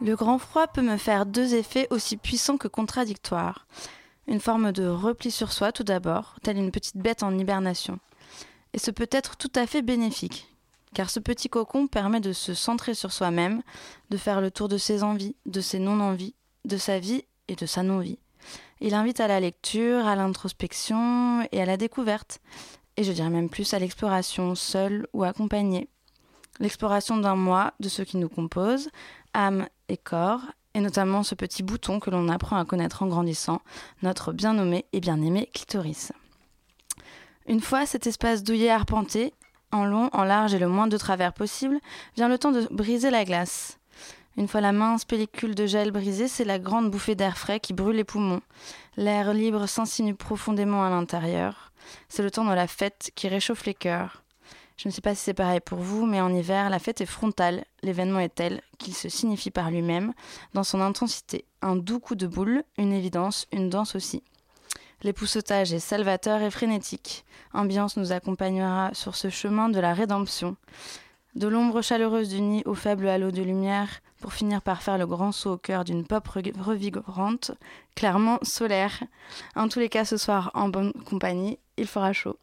Le grand froid peut me faire deux effets aussi puissants que contradictoires. Une forme de repli sur soi tout d'abord, telle une petite bête en hibernation. Et ce peut être tout à fait bénéfique, car ce petit cocon permet de se centrer sur soi-même, de faire le tour de ses envies, de ses non-envies, de sa vie et de sa non-vie. Il invite à la lecture, à l'introspection et à la découverte, et je dirais même plus à l'exploration, seule ou accompagnée. L'exploration d'un moi, de ce qui nous compose, âme et corps, et notamment ce petit bouton que l'on apprend à connaître en grandissant, notre bien nommé et bien aimé clitoris. Une fois cet espace douillet arpenté, en long, en large et le moins de travers possible, vient le temps de briser la glace. Une fois la mince pellicule de gel brisée, c'est la grande bouffée d'air frais qui brûle les poumons. L'air libre s'insinue profondément à l'intérieur. C'est le temps de la fête qui réchauffe les cœurs. Je ne sais pas si c'est pareil pour vous, mais en hiver, la fête est frontale. L'événement est tel qu'il se signifie par lui-même, dans son intensité. Un doux coup de boule, une évidence, une danse aussi. L'époussetage est salvateur et frénétique. Ambiance nous accompagnera sur ce chemin de la rédemption. De l'ombre chaleureuse du nid au faible halo de lumière, pour finir par faire le grand saut au cœur d'une pop revigorante, clairement solaire. En tous les cas, ce soir, en bonne compagnie, il fera chaud.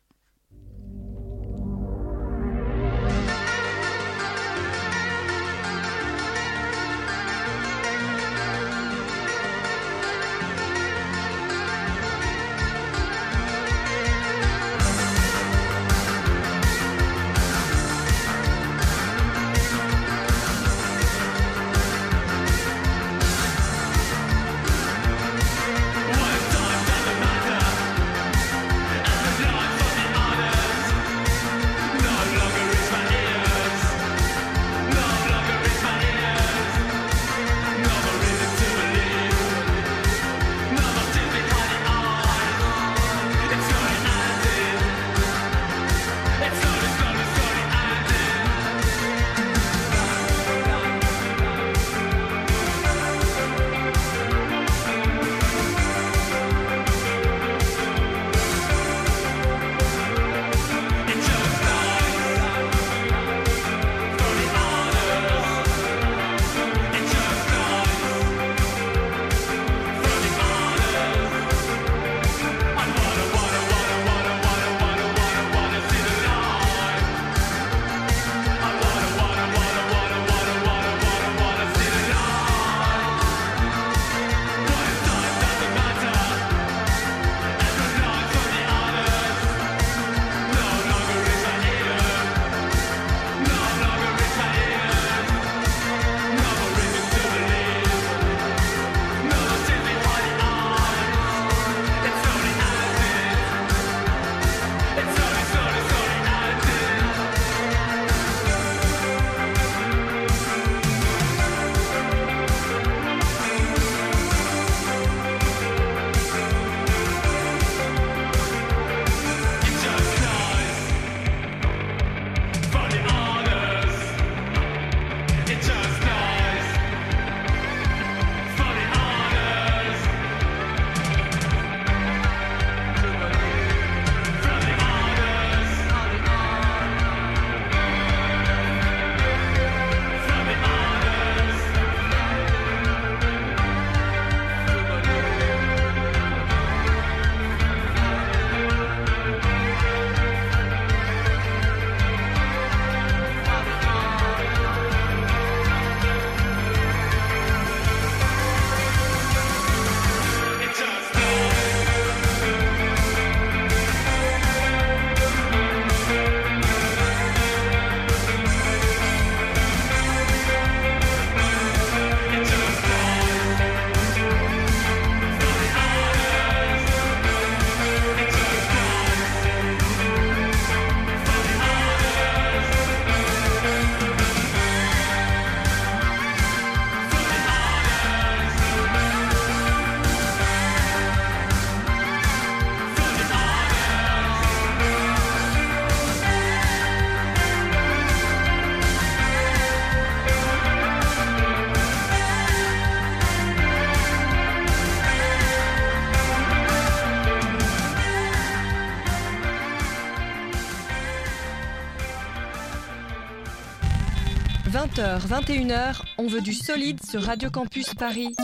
20h, 21h, on veut du solide sur Radio Campus Paris.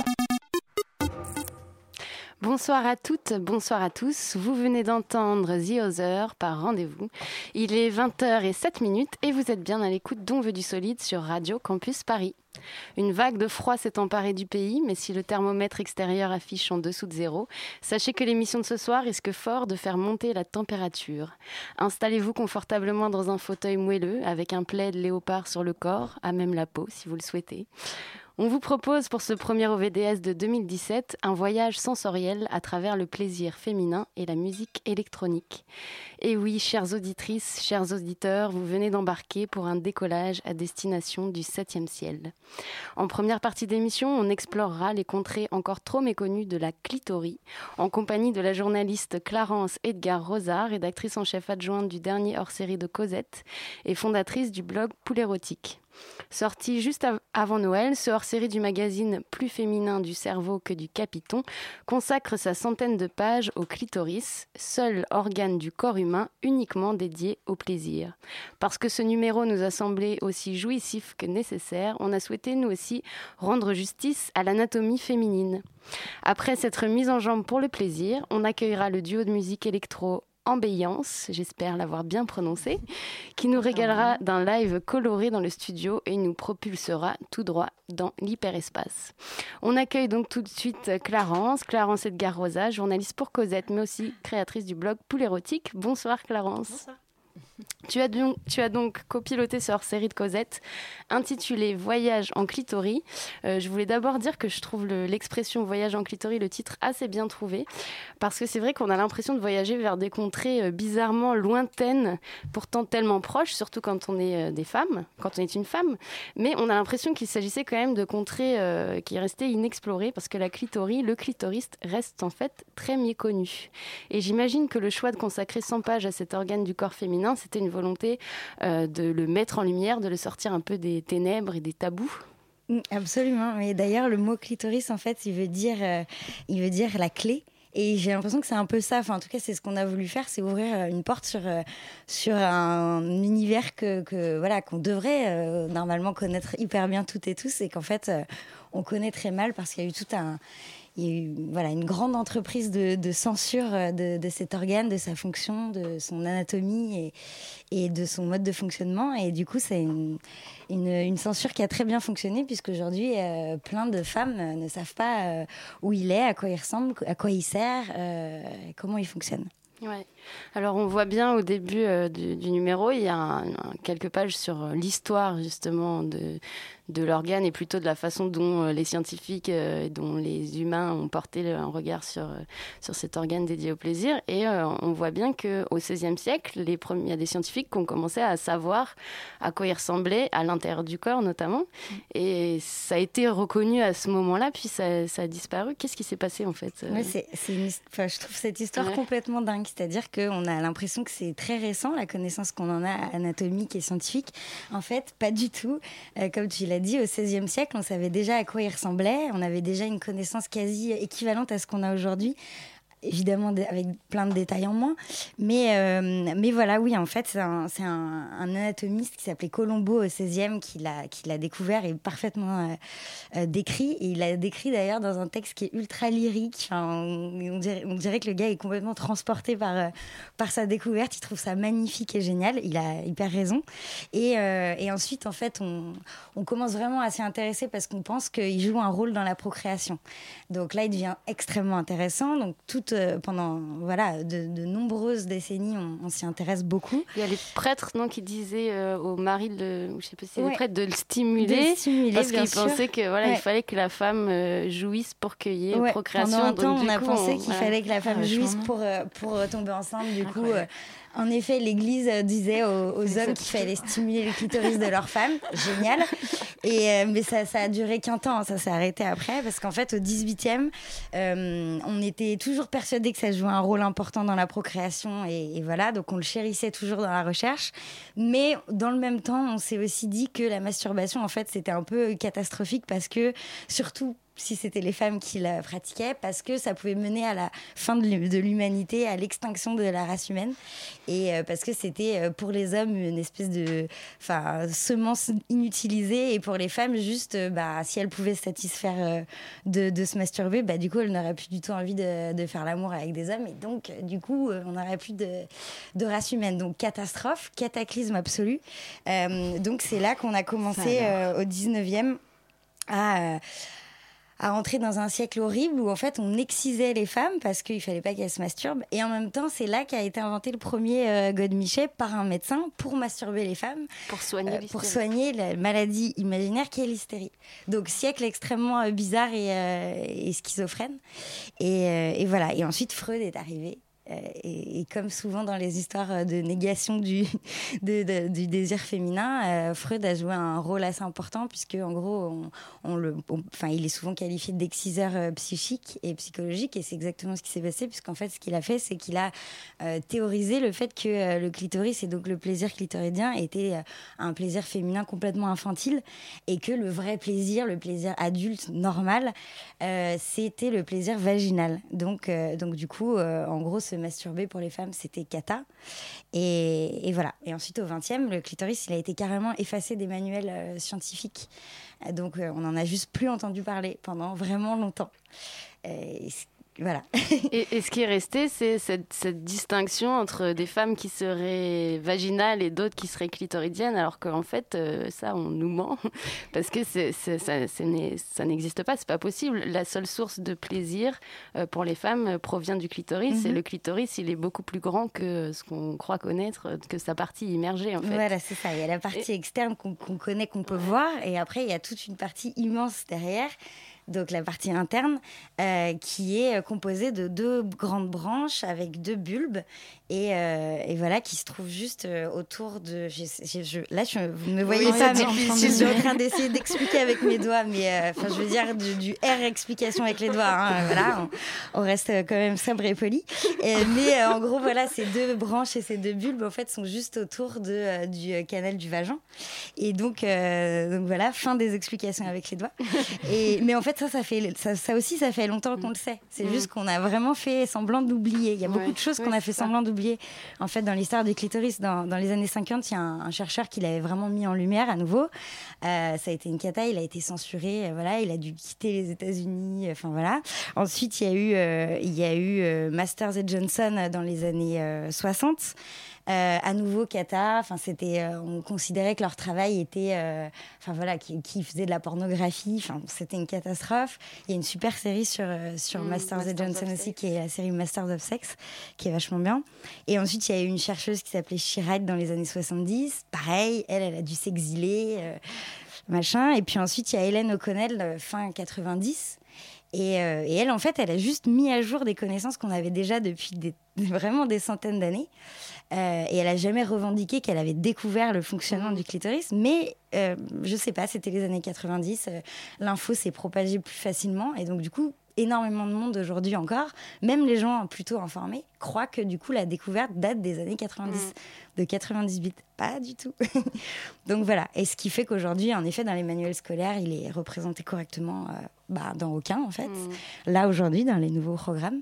Bonsoir à toutes, bonsoir à tous. Vous venez d'entendre The Other par rendez-vous. Il est 20h07 minutes et vous êtes bien à l'écoute d'On veut du solide sur Radio Campus Paris. Une vague de froid s'est emparée du pays, mais si le thermomètre extérieur affiche en dessous de zéro, sachez que l'émission de ce soir risque fort de faire monter la température. Installez-vous confortablement dans un fauteuil moelleux avec un plaid léopard sur le corps, à même la peau si vous le souhaitez. On vous propose pour ce premier OVDS de 2017 un voyage sensoriel à travers le plaisir féminin et la musique électronique. Et oui, chères auditrices, chers auditeurs, vous venez d'embarquer pour un décollage à destination du 7e ciel. En première partie d'émission, on explorera les contrées encore trop méconnues de la clitorie, en compagnie de la journaliste Clarence Edgar Rosa, rédactrice en chef adjointe du dernier hors-série de Cosette et fondatrice du blog Poulérotique. Sorti juste avant Noël, ce hors-série du magazine Plus féminin du cerveau que du capiton consacre sa centaine de pages au clitoris, seul organe du corps humain uniquement dédié au plaisir. Parce que ce numéro nous a semblé aussi jouissif que nécessaire, on a souhaité nous aussi rendre justice à l'anatomie féminine. Après cette mise en jambe pour le plaisir, on accueillera le duo de musique électro Ambiance, j'espère l'avoir bien prononcé, qui nous régalera d'un live coloré dans le studio et nous propulsera tout droit dans l'hyperespace. On accueille donc tout de suite Clarence, Clarence Edgar Rosa, journaliste pour Cosette, mais aussi créatrice du blog Poule érotique. Bonsoir Clarence. Bonsoir. Tu as, donc, copiloté ce hors-série de Cosette intitulé Voyage en clitoris. Euh, je voulais d'abord dire que je trouve l'expression Voyage en clitoris, le titre, assez bien trouvé. Parce que c'est vrai qu'on a l'impression de voyager vers des contrées euh, bizarrement lointaines, pourtant tellement proches, surtout quand on est euh, des femmes, quand on est une femme. Mais on a l'impression qu'il s'agissait quand même de contrées qui restaient inexplorées parce que la clitoris, le clitoriste, reste en fait très méconnu. Et j'imagine que le choix de consacrer 100 pages à cet organe du corps féminin, c'était une volonté euh, de le mettre en lumière, de le sortir un peu des ténèbres et des tabous. Mm, absolument. Mais d'ailleurs, le mot clitoris, en fait, il veut dire, euh, il veut dire la clé. Et j'ai l'impression que c'est un peu ça. Enfin, en tout cas, c'est ce qu'on a voulu faire, c'est ouvrir euh, une porte sur, sur un univers que, que voilà qu'on devrait normalement connaître hyper bien toutes et tous, et qu'en fait, on connaît très mal parce qu'il y a eu tout un il y a eu voilà, une grande entreprise de, censure euh, de, cet organe, de sa fonction, de son anatomie et, de son mode de fonctionnement. Et du coup, c'est une, une, censure qui a très bien fonctionné, puisqu'aujourd'hui, euh, plein de femmes ne savent pas euh, où il est, à quoi il ressemble, à quoi il sert, comment il fonctionne. Ouais. Alors on voit bien au début du, numéro, il y a quelques pages sur l'histoire justement de, de l'organe et plutôt de la façon dont euh, les scientifiques euh, et dont les humains ont porté un regard sur, euh, sur cet organe dédié au plaisir. Et on voit bien qu'au XVIe siècle, les premiers, il y a des scientifiques qui ont commencé à savoir à quoi il ressemblait, à l'intérieur du corps notamment. Et ça a été reconnu à ce moment-là, puis ça, a disparu. Qu'est-ce qui s'est passé en fait c'est, Je trouve cette histoire complètement dingue. C'est-à-dire qu'on a l'impression que c'est très récent, la connaissance qu'on en a anatomique et scientifique. En fait, pas du tout. comme tu l'as dit, au XVIe siècle, on savait déjà à quoi il ressemblait, on avait déjà une connaissance quasi équivalente à ce qu'on a aujourd'hui évidemment avec plein de détails en moins. Mais, euh, mais voilà, oui, en fait, c'est un, anatomiste qui s'appelait Colombo au XVIe qui l'a découvert et parfaitement euh, euh, décrit. Et il l'a décrit d'ailleurs dans un texte qui est ultra lyrique. On, dirait, que le gars est complètement transporté par, par sa découverte. Il trouve ça magnifique et génial. Il a hyper raison. Et, ensuite, en fait, on, on commence vraiment à s'y intéresser parce qu'on pense qu'il joue un rôle dans la procréation. Donc là, il devient extrêmement intéressant. Donc tout euh, pendant voilà, de, nombreuses décennies, on, s'y intéresse beaucoup. Il y a les prêtres non, qui disaient euh, au mari, de, je sais pas si les prêtres, de le stimuler, parce qu'ils pensaient que voilà, il fallait que la femme euh, jouisse pour qu'il y ait procréation. Pendant un temps, on a pensé qu'il fallait que la femme jouisse pour, pour tomber enceinte. Du coup, en effet, l'Église disait aux, hommes qu'il fallait stimuler le clitoris de leur femme. Génial. Et, euh, mais ça, ça a duré qu'un temps, ça s'est arrêté après, parce qu'en fait, au 18e, euh, on était toujours persuadé que ça jouait un rôle important dans la procréation, et, voilà, donc on le chérissait toujours dans la recherche. Mais dans le même temps, on s'est aussi dit que la masturbation, en fait, c'était un peu catastrophique, parce que surtout si c'était les femmes qui la pratiquaient, parce que ça pouvait mener à la fin de l'humanité, à l'extinction de la race humaine, et euh, parce que c'était euh, pour les hommes une espèce de semence inutilisée, et pour les femmes, juste, euh, bah, si elles pouvaient satisfaire de, de, se masturber, bah, du coup, elles n'auraient plus du tout envie de, de faire l'amour avec des hommes, et donc, du coup, on n'aurait plus de, de, race humaine. Donc, catastrophe, cataclysme absolu. donc, c'est là qu'on a commencé au 19e à à entrer dans un siècle horrible où en fait on excisait les femmes parce qu'il fallait pas qu'elles se masturbent. Et en même temps, c'est là qu'a été inventé le premier euh, godemichet par un médecin pour masturber les femmes. Pour soigner euh, Pour soigner la maladie imaginaire qui est l'hystérie. Donc siècle extrêmement euh, bizarre et, euh, et schizophrène. Et, et, voilà. Et ensuite Freud est arrivé euh, et, comme souvent dans les histoires de négation du, désir féminin, euh, Freud a joué un rôle assez important puisque en gros, il est souvent qualifié d'exciseur euh, psychique et psychologique et c'est exactement ce qui s'est passé puisqu'en fait, ce qu'il a fait, c'est qu'il a théorisé le fait que le clitoris et donc le plaisir clitoridien était un plaisir féminin complètement infantile et que le vrai plaisir, le plaisir adulte normal, c'était le plaisir vaginal. Donc, donc du coup, en gros, ce masturber pour les femmes, c'était cata. Et, voilà. Et ensuite, au 20e, le clitoris, il a été carrément effacé des manuels euh, scientifiques. Donc, euh, on n'en a juste plus entendu parler pendant vraiment longtemps. Et voilà. et, ce qui est resté, c'est cette, distinction entre des femmes qui seraient vaginales et d'autres qui seraient clitoridiennes, alors qu'en fait, euh, ça, on nous ment, parce que ça, ça n'existe pas, c'est pas possible. La seule source de plaisir euh, pour les femmes euh, provient du clitoris, et mhm. le clitoris, il est beaucoup plus grand que ce qu'on croit connaître, que sa partie immergée, en fait. Voilà, c'est ça. Il y a la partie externe qu'on connaît, qu'on peut voir, et après, il y a toute une partie immense derrière donc la partie interne, euh, qui est composée de deux grandes branches avec deux bulbes et, euh, et, voilà, qui se trouve juste euh, autour de. là, je, vous ne me voyez pas, mais je suis en train d'essayer d'expliquer avec mes doigts, mais euh, enfin, je veux dire du, R explication avec les doigts. Hein, voilà, on, reste quand même sobre et poli. mais en gros, voilà, ces deux branches et ces deux bulbes, en fait, sont juste autour de, du canal du vagin. Et donc, donc voilà, fin des explications avec les doigts. Et, mais en fait, ça, ça, fait, ça, ça aussi, ça fait longtemps qu'on le sait. C'est mm. juste qu'on a vraiment fait semblant d'oublier. Il y a beaucoup de choses qu'on a fait semblant d'oublier en fait, dans l'histoire du clitoris, dans, les années 50, il y a un, chercheur qui l'avait vraiment mis en lumière à nouveau. Euh, ça a été une cata, il a été censuré, euh, voilà, il a dû quitter les États-Unis, euh, enfin voilà. Ensuite, il y a eu, il y a eu Masters et Johnson dans les années 60. Euh, à nouveau Kata. Enfin, c'était, euh, on considérait que leur travail était, euh, enfin voilà, qui, qui, faisait de la pornographie. Enfin, c'était une catastrophe. Il y a une super série sur sur mm, Masters, et Johnson aussi, qui est la série Masters of Sex, qui est vachement bien. Et ensuite, il y a eu une chercheuse qui s'appelait Chirac dans les années 70. Pareil, elle, elle a dû s'exiler, machin. Et puis ensuite, il y a Hélène O'Connell, fin 90. Et, et, elle, en fait, elle a juste mis à jour des connaissances qu'on avait déjà depuis vraiment des centaines d'années. Euh, et elle a jamais revendiqué qu'elle avait découvert le fonctionnement du clitoris. Mais euh, je sais pas, c'était les années 90. Euh, l'info s'est propagée plus facilement. Et donc, du coup, énormément de monde aujourd'hui encore, même les gens plutôt informés, croient que du coup la découverte date des années 90, mm. de 98. Pas du tout. Donc voilà. Et ce qui fait qu'aujourd'hui, en effet, dans les manuels scolaires, il est représenté correctement bah, dans aucun, en fait. Mm. Là, aujourd'hui, dans les nouveaux programmes.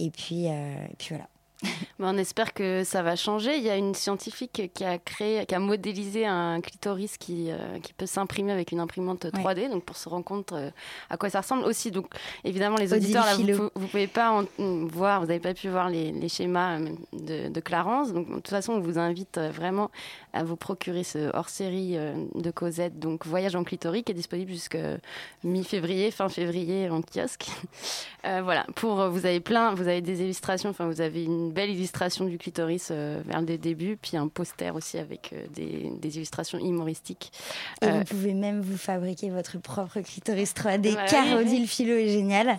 Et puis, et puis voilà. on espère que ça va changer. Il y a une scientifique qui a créé, qui a modélisé un clitoris qui, euh, qui peut s'imprimer avec une imprimante 3D, donc pour se rendre compte euh, à quoi ça ressemble aussi. Donc évidemment, les auditeurs, là, vous, ne pouvez pas voir, vous n'avez pas pu voir les, les schémas euh, de, de, Clarence. Donc de toute façon, on vous invite vraiment à vous procurer ce hors-série de Cosette, donc Voyage en clitoris, qui est disponible jusqu'à mi-février, fin février en kiosque. voilà. Pour vous avez plein, vous avez des illustrations. Enfin, vous avez une belle illustration du clitoris euh, vers le début, puis un poster aussi avec euh, des, illustrations humoristiques. Et vous euh, pouvez même vous fabriquer votre propre clitoris 3D, car Odile Philo est géniale,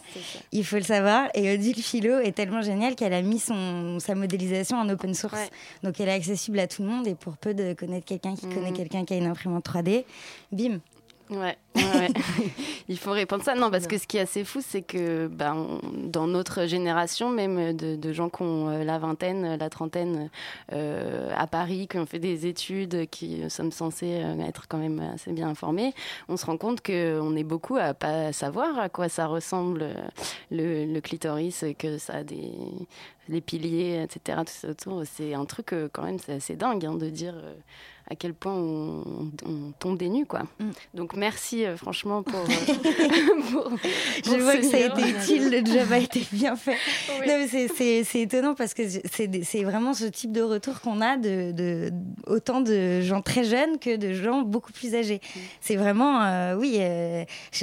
il faut le savoir. Et Odile Philo est tellement géniale qu'elle a mis son, sa modélisation en open source. Donc elle est accessible à tout le monde, et pour peu de connaître quelqu'un qui connaît mhm. quelqu'un qui a une imprimante 3D, bim, Ouais, Il faut répondre ça. Non, parce que ce qui est assez fou, c'est que ben, dans notre génération, même de, gens qui ont euh, la vingtaine, la trentaine euh, à Paris, qui ont fait des études, qui sommes censés euh, être quand même assez bien informés, on se rend compte qu'on est beaucoup à pas savoir à quoi ça ressemble le, clitoris, que ça a des les piliers, etc. Tout ça autour. C'est un truc quand même, c'est assez dingue hein, de dire à quel point on, tombe des nues, quoi. Mm. Donc merci euh, franchement pour, euh, Je vois que ça a été utile, le job a été bien fait. C'est étonnant parce que c'est vraiment ce type de retour qu'on a de, autant de gens très jeunes que de gens beaucoup plus âgés. Mm. C'est vraiment, euh, oui,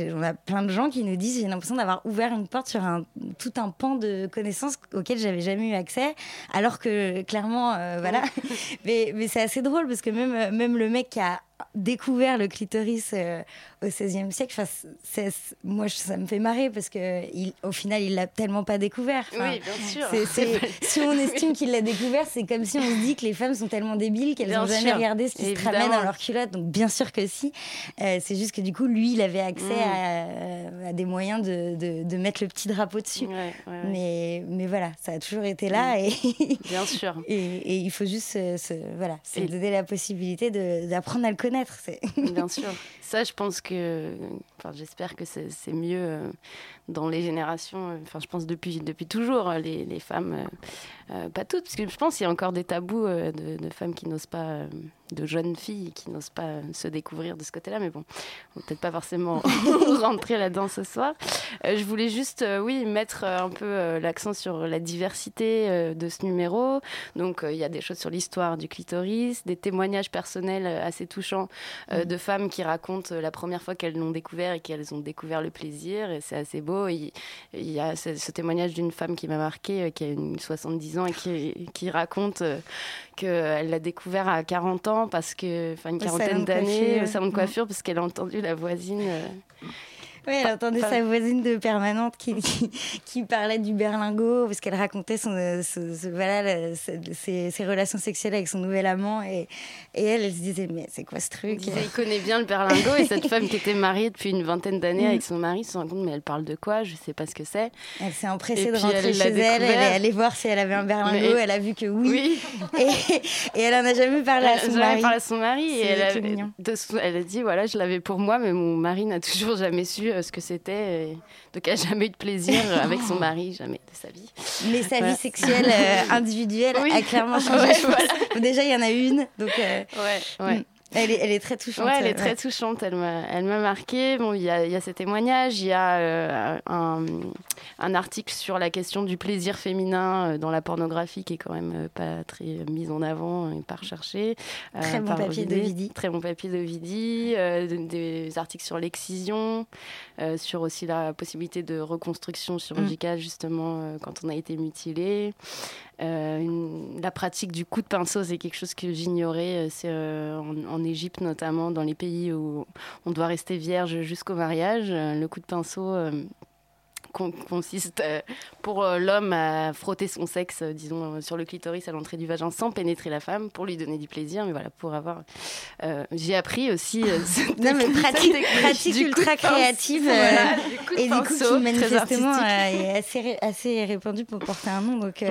on a plein de gens qui nous disent j'ai l'impression d'avoir ouvert une porte sur un, tout un pan de connaissances auxquelles j'avais jamais eu accès, alors que clairement, voilà. mais, mais c'est assez drôle parce que même même le mec a découvert le clitoris euh, au XVIe siècle, moi ça me fait marrer parce que il, au final il l'a tellement pas découvert. oui, bien sûr. si on estime qu'il l'a découvert, c'est comme si on se dit que les femmes sont tellement débiles qu'elles n'ont jamais regardé ce qui se tramait dans leur culotte. Donc bien sûr que si. Euh, c'est juste que du coup lui il avait accès mm. à, des moyens de, de, mettre le petit drapeau dessus. mais, mais voilà, ça a toujours été là mm. et bien sûr. Et, il faut juste se, voilà, se donner la possibilité d'apprendre à le connaître. Bien sûr. Ça, je pense que. Enfin, j'espère que c'est mieux euh, dans les générations. Euh, enfin, je pense depuis, depuis toujours, euh, les, les femmes. pas toutes, parce que je pense qu'il y a encore des tabous de, femmes qui n'osent pas. de jeunes filles qui n'osent pas se découvrir de ce côté-là. Mais bon, on peut-être pas forcément rentrer là-dedans ce soir. je voulais juste, oui, mettre un peu l'accent sur la diversité de ce numéro. Donc, il y a des choses sur l'histoire du clitoris, des témoignages personnels assez touchants mm. de femmes qui racontent euh, la première fois qu'elles l'ont découvert et qu'elles ont découvert le plaisir. Et c'est assez beau. Il, y a ce, témoignage d'une femme qui m'a marqué, euh, qui a une 70 ans et qui, qui raconte euh, qu'elle l'a découvert à 40 ans parce que, enfin, une quarantaine d'années au salon de coiffure, parce qu'elle a entendu la voisine. Oui, elle entendait sa voisine de permanente qui, qui, parlait du berlingot parce qu'elle racontait son, voilà, ses, ses, relations sexuelles avec son nouvel amant et, et elle, elle se disait mais c'est quoi ce truc? Il connaît bien le berlingot et cette femme qui était mariée depuis une vingtaine d'années avec son mari se rend compte mais elle parle de quoi? Je sais pas ce que c'est. Elle s'est empressée de rentrer chez elle, elle est allée voir si elle avait un berlingot, elle a vu que oui, Et, et, elle en a jamais parlé à son mari. parlé à son mari et elle a, de, elle a dit voilà je l'avais pour moi mais mon mari n'a toujours jamais su euh, ce que c'était. Donc, elle n'a jamais eu de plaisir avec son mari, jamais de sa vie. Mais sa vie sexuelle euh, individuelle a clairement changé. Déjà, il y en a une. Donc, euh, ouais, ouais. Mm. Elle est, elle est, très touchante. Ouais, elle est très touchante. Elle m'a, elle m'a marqué. Bon, il y a, il y a ces témoignages. Il y a euh, un, un, article sur la question du plaisir féminin euh, dans la pornographie qui est quand même euh, pas très mise en avant et pas recherché. Très bon papier de Vidi. Très bon papier de Vidi. des articles sur l'excision, sur aussi la possibilité de reconstruction chirurgicale justement quand on a été mutilé. Euh, la pratique du coup de pinceau, c'est quelque chose que j'ignorais. Euh, c'est euh, en, Égypte notamment, dans les pays où on doit rester vierge jusqu'au mariage. Le coup de pinceau consiste euh, pour euh, l'homme à frotter son sexe, euh, disons, sur le clitoris à l'entrée du vagin sans pénétrer la femme pour lui donner du plaisir. Mais voilà, pour avoir. J'ai appris aussi. non, mais pratique, pratique ultra créative. et du coup, qui manifestement est assez, assez répandue pour porter un nom. Donc,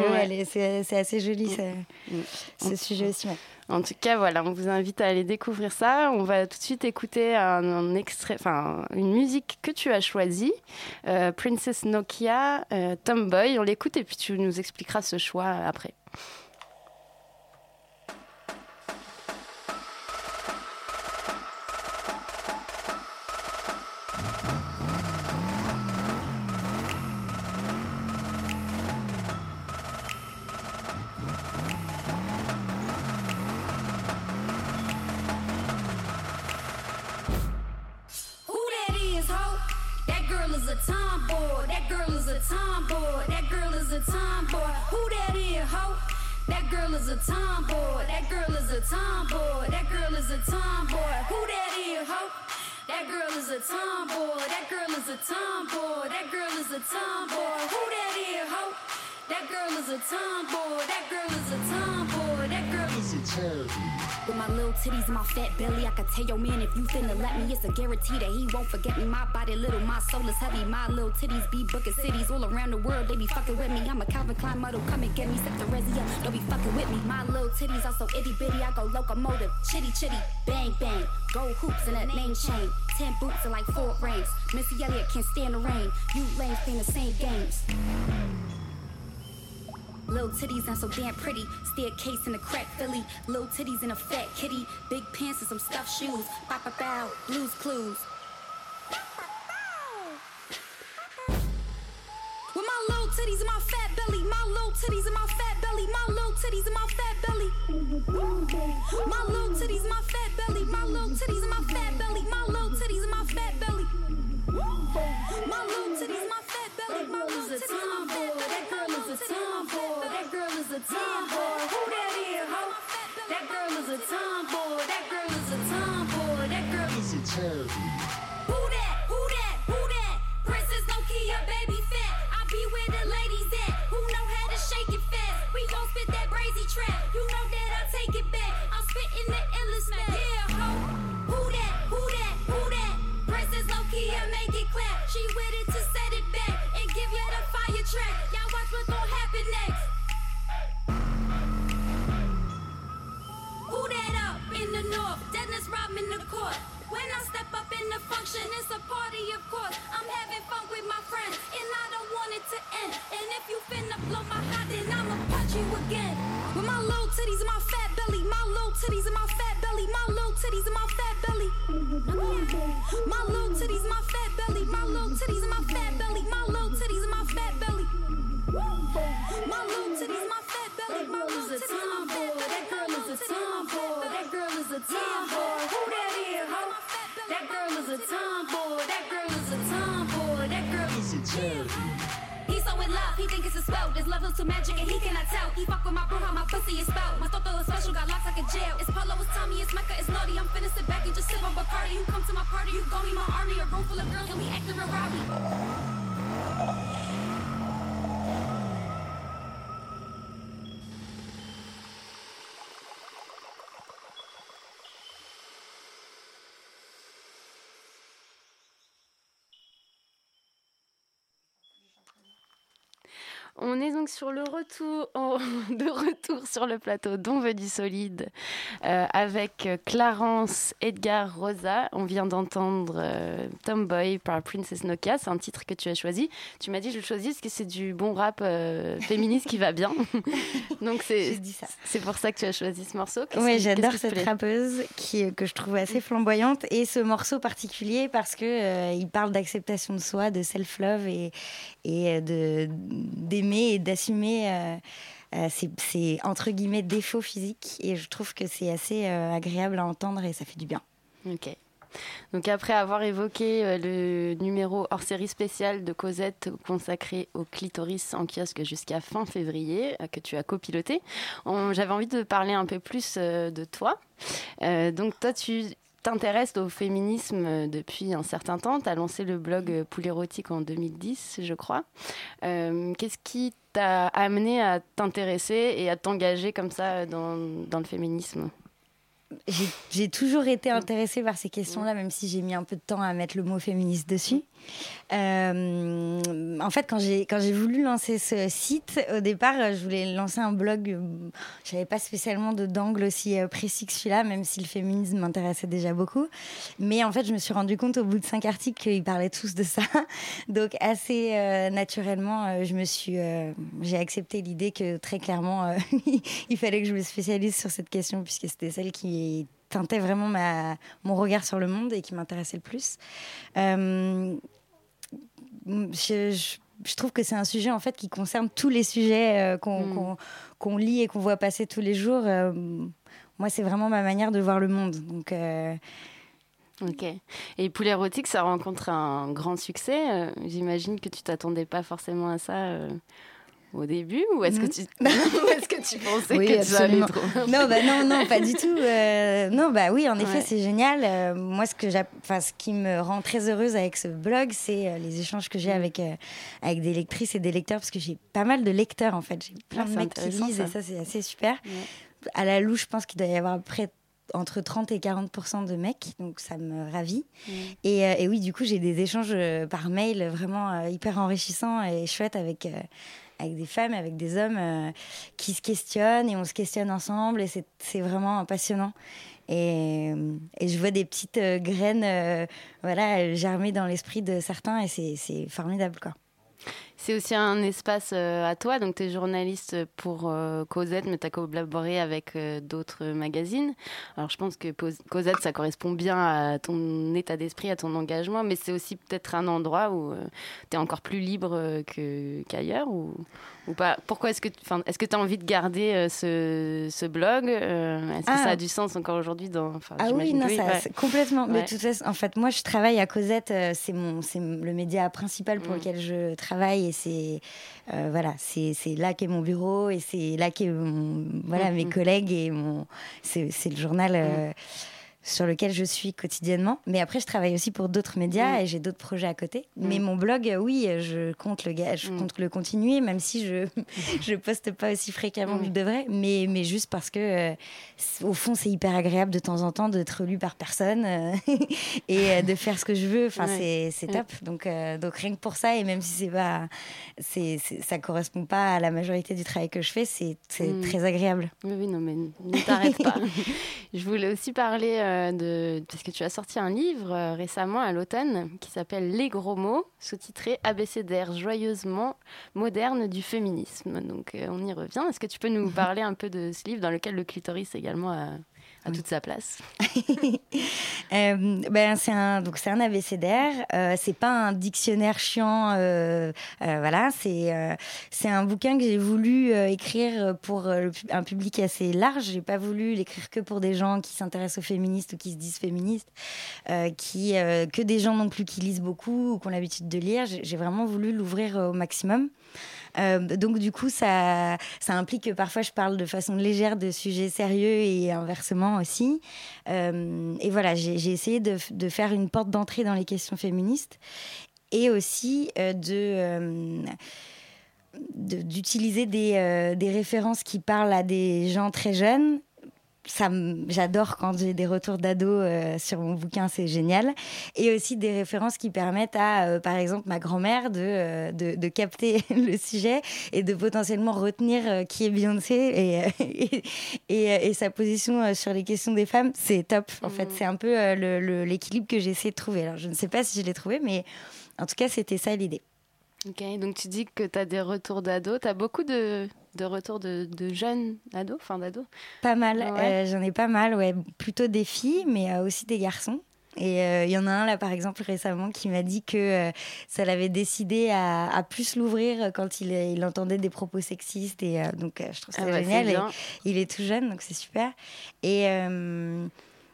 c'est assez joli, mm. ce mm. sujet aussi. En tout cas, voilà, on vous invite à aller découvrir ça. On va tout de suite écouter une musique que tu as choisie, euh, Princess Nokia, euh, Tomboy. On l'écoute et puis tu nous expliqueras ce choix après. a tomboy. Who that is, ho? That girl is a tomboy. That girl is a tomboy. That girl is a tomboy. With my little titties and my fat belly, I could tell your man if you finna let me, it's a guarantee that he won't forget me. My body little, my soul is heavy. My little titties be booking cities all around the world. They be fucking with me. I'm a Calvin Klein model, come and get me. Set the resi don't be fucking with me. My little titties are so itty bitty, I go locomotive, chitty chitty, bang bang, gold hoops and a name chain. Ten boots and like four rings. Missy Elliott can't stand the rain. You lanes playing the same games. Little titties and so damn pretty. Staircase in a crack Philly. Little titties in a fat kitty. Big pants and some stuffed shoes. Bow bow. Blues clues. Titties and my fat belly. My little titties and my fat belly. My little titties and my fat belly. My little titties and my fat belly. My little titties and my fat belly. My little titties and my fat belly. My little titties and my fat belly. That girl is a tomboy. That girl is a tomboy. Who that is, ho? That girl is a tomboy. That girl is When I step up in the function, it's a party, of course. I'm having fun with my friends, and I don't want it to end. And if you finna blow my hot, then I'ma punch you again. With my little titties and my fat belly, my little titties and my fat belly, my little titties and sur le plateau d'On veut du solide euh, avec Clarence, Edgar, Rosa. On vient d'entendre euh, Tomboy par Princess Nokia. C'est un titre que tu as choisi. Tu m'as dit je le choisis parce que c'est du bon rap euh, féministe qui va bien. donc c'est c'est pour ça que tu as choisi ce morceau. Oui, j'adore cette rappeuse qui, que je trouve assez flamboyante et ce morceau particulier parce que euh, il parle d'acceptation de soi, de self-love et, et euh, d'aimer et d'assumer euh, ses, entre guillemets défauts physiques et je trouve que c'est assez euh, agréable à entendre et ça fait du bien. Ok. Donc après avoir évoqué euh, le numéro hors série spécial de Cosette consacré au clitoris en kiosque jusqu'à fin février, que tu as copiloté, j'avais envie de parler un peu plus de toi. Donc toi, tu t'intéresses au féminisme depuis un certain temps. Tu as lancé le blog euh, Poulet érotique en 2010, je crois. Qu'est-ce qui t'a amené à t'intéresser et à t'engager comme ça dans, dans le féminisme? J'ai- toujours été intéressée par ces questions-là, même si j'ai mis un peu de temps à mettre le mot féministe dessus. Euh, en fait, quand j'ai quand j'ai voulu lancer ce site, au départ, je voulais lancer un blog. euh, Je n'avais pas spécialement de d'angle aussi euh, précis que celui-là, même si le féminisme m'intéressait déjà beaucoup. Mais en fait, je me suis rendu compte au bout de cinq articles qu'ils parlaient tous de ça. Donc, assez euh, naturellement, je me suis, euh, j'ai accepté l'idée que très clairement, il fallait que je me spécialise sur cette question puisque c'était celle qui teintait vraiment ma, mon regard sur le monde et qui m'intéressait le plus. Euh, je, je- je trouve que c'est un sujet en fait qui concerne tous les sujets euh, qu'on Mm. qu'on lit et qu'on voit passer tous les jours. Euh, moi, c'est vraiment ma manière de voir le monde. Donc, euh, Ok. Et Poulet érotique, ça rencontre un grand succès. J'imagine que tu t'attendais pas forcément à ça au début, ou est-ce que Mhm. tu, ou est-ce que tu pensais Oui, que allait absolument. trop non, bah non, non, pas du tout. Euh, non, bah oui, en effet, Ouais. c'est génial. Euh, moi, ce que enfin, ce qui me rend très heureuse avec ce blog, c'est euh, les échanges que j'ai Mm. avec avec des lectrices et des lecteurs, parce que j'ai pas mal de lecteurs en fait. J'ai plein Ah, de c'est mecs qui lisent ça. et ça, c'est assez super. Ouais. À la louche, je pense qu'il doit y avoir près entre 30 et 40 de mecs, donc ça me ravit. Et, et, oui, du coup, j'ai des échanges par mail vraiment hyper enrichissants et chouettes avec avec des femmes, avec des hommes euh, qui se questionnent et on se questionne ensemble et c'est vraiment passionnant. Et, et, je vois des petites euh, graines voilà, germer dans l'esprit de certains et c'est formidable. Quoi. C'est aussi un espace euh, à toi, donc tu es journaliste pour euh, Cosette, mais tu as collaboré avec euh, d'autres magazines. Alors je pense que Cosette, ça correspond bien à ton état d'esprit, à ton engagement, mais c'est aussi peut-être un endroit où tu es encore plus libre qu'ailleurs ou, ou pas? Pourquoi est-ce que tu as envie de garder ce, ce, blog Est-ce que ça a ah. du sens encore aujourd'hui dans Ah oui, non, ça, complètement. Mais tout en fait, moi je travaille à Cosette, c'est le média principal pour mm. lequel je travaille et c'est euh, voilà, c'est là qu'est mon bureau et c'est là qu'est voilà mes mm-hmm. collègues et mon c'est le journal. Euh, mm sur lequel je suis quotidiennement. Mais après, je travaille aussi pour d'autres médias mm. et j'ai d'autres projets à côté. Mm. Mais mon blog, oui, je compte le, je mm. compte le continuer, même si je je poste pas aussi fréquemment que je devrais. Mais, mais juste parce que, euh, au fond, c'est hyper agréable de temps en temps d'être lu par personne euh, et euh, de faire ce que je veux. Enfin, c'est top. Donc, donc, rien que pour ça, et même si c'est pas, c'est ça correspond pas à la majorité du travail que je fais, c'est très agréable. Oui, oui, non, mais ne t'arrête pas. je voulais aussi parler euh, de, parce que tu as sorti un livre euh, récemment à l'automne qui s'appelle Les gros mots, sous-titré ABCDR joyeusement moderne du féminisme. Donc euh, on y revient. Est-ce que tu peux nous parler un peu de ce livre dans lequel le clitoris également a à toute sa place euh, ben, C'est un, donc c'est un abécédaire, euh, c'est pas un dictionnaire chiant, euh, voilà, c'est c'est un bouquin que j'ai voulu écrire pour un public assez large. J'ai pas voulu l'écrire que pour des gens qui s'intéressent aux féministes ou qui se disent féministes, qui, que des gens non plus qui lisent beaucoup ou qui ont l'habitude de lire. J'ai vraiment voulu l'ouvrir au maximum. Euh, donc du coup, ça, implique que parfois je parle de façon légère de sujets sérieux et inversement aussi. Euh, et voilà, j'ai essayé de, faire une porte d'entrée dans les questions féministes et aussi euh, d'utiliser des, références qui parlent à des gens très jeunes ça j'adore quand j'ai des retours d'ados euh, sur mon bouquin, c'est génial. Et aussi des références qui permettent à, euh, par exemple, ma grand-mère de, euh, de, de, capter le sujet et de potentiellement retenir qui est Beyoncé et, et, et, sa position sur les questions des femmes. C'est top. En fait, mmh. c'est un peu l'équilibre que j'ai essayé de trouver. Alors, je ne sais pas si je l'ai trouvé, mais en tout cas, c'était ça l'idée. Ok, donc tu dis que tu as des retours d'ados. Tu as beaucoup de, de retours de, de, jeunes ados, enfin d'ados Pas mal, euh, j'en ai pas mal, ouais. Plutôt des filles, mais euh, aussi des garçons. Et il euh, y en a un là, par exemple, récemment, qui m'a dit que ça l'avait décidé à, à plus l'ouvrir quand il, il, entendait des propos sexistes. Et donc, je trouve ça ah bah, génial. Et il est tout jeune, donc c'est super. Et,